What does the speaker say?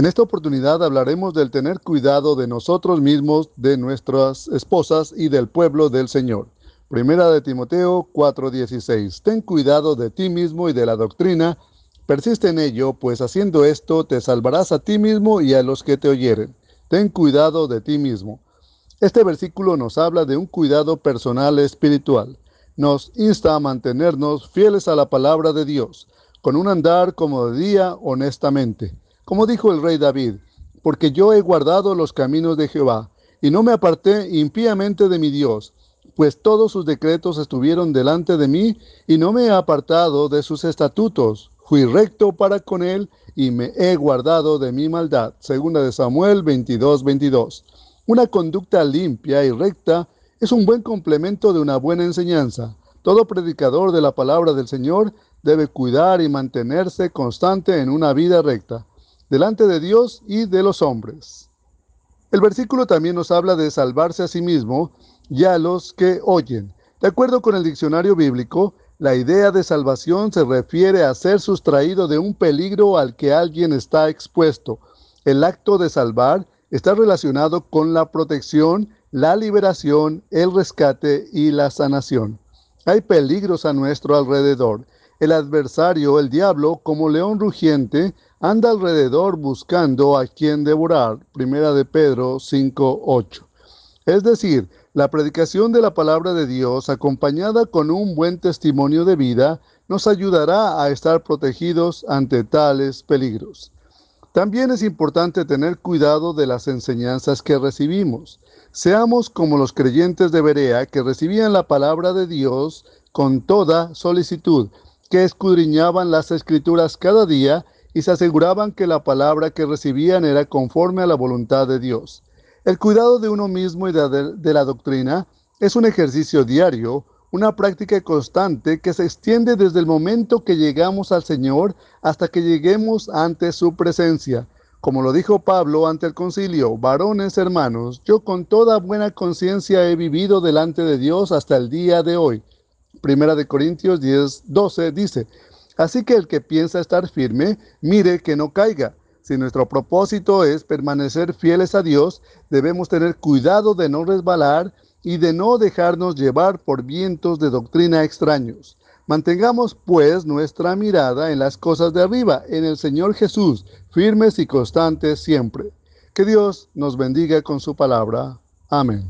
En esta oportunidad hablaremos del tener cuidado de nosotros mismos, de nuestras esposas y del pueblo del Señor. Primera de Timoteo 4:16. Ten cuidado de ti mismo y de la doctrina. Persiste en ello, pues haciendo esto te salvarás a ti mismo y a los que te oyeren. Ten cuidado de ti mismo. Este versículo nos habla de un cuidado personal espiritual. Nos insta a mantenernos fieles a la palabra de Dios, con un andar como de día honestamente como dijo el rey David, porque yo he guardado los caminos de Jehová, y no me aparté impíamente de mi Dios, pues todos sus decretos estuvieron delante de mí, y no me he apartado de sus estatutos. Fui recto para con él, y me he guardado de mi maldad. Segunda de Samuel 22, 22. Una conducta limpia y recta es un buen complemento de una buena enseñanza. Todo predicador de la palabra del Señor debe cuidar y mantenerse constante en una vida recta delante de Dios y de los hombres. El versículo también nos habla de salvarse a sí mismo y a los que oyen. De acuerdo con el diccionario bíblico, la idea de salvación se refiere a ser sustraído de un peligro al que alguien está expuesto. El acto de salvar está relacionado con la protección, la liberación, el rescate y la sanación. Hay peligros a nuestro alrededor. El adversario, el diablo, como león rugiente, anda alrededor buscando a quien devorar. Primera de Pedro 5:8. Es decir, la predicación de la palabra de Dios acompañada con un buen testimonio de vida nos ayudará a estar protegidos ante tales peligros. También es importante tener cuidado de las enseñanzas que recibimos. Seamos como los creyentes de Berea que recibían la palabra de Dios con toda solicitud, que escudriñaban las escrituras cada día y se aseguraban que la palabra que recibían era conforme a la voluntad de Dios. El cuidado de uno mismo y de, la doctrina es un ejercicio diario, una práctica constante que se extiende desde el momento que llegamos al Señor hasta que lleguemos ante su presencia. Como lo dijo Pablo ante el concilio, varones hermanos, yo con toda buena conciencia he vivido delante de Dios hasta el día de hoy. Primera de Corintios 10, 12 dice, Así que el que piensa estar firme, mire que no caiga. Si nuestro propósito es permanecer fieles a Dios, debemos tener cuidado de no resbalar y de no dejarnos llevar por vientos de doctrina extraños. Mantengamos pues nuestra mirada en las cosas de arriba, en el Señor Jesús, firmes y constantes siempre. Que Dios nos bendiga con su palabra. Amén.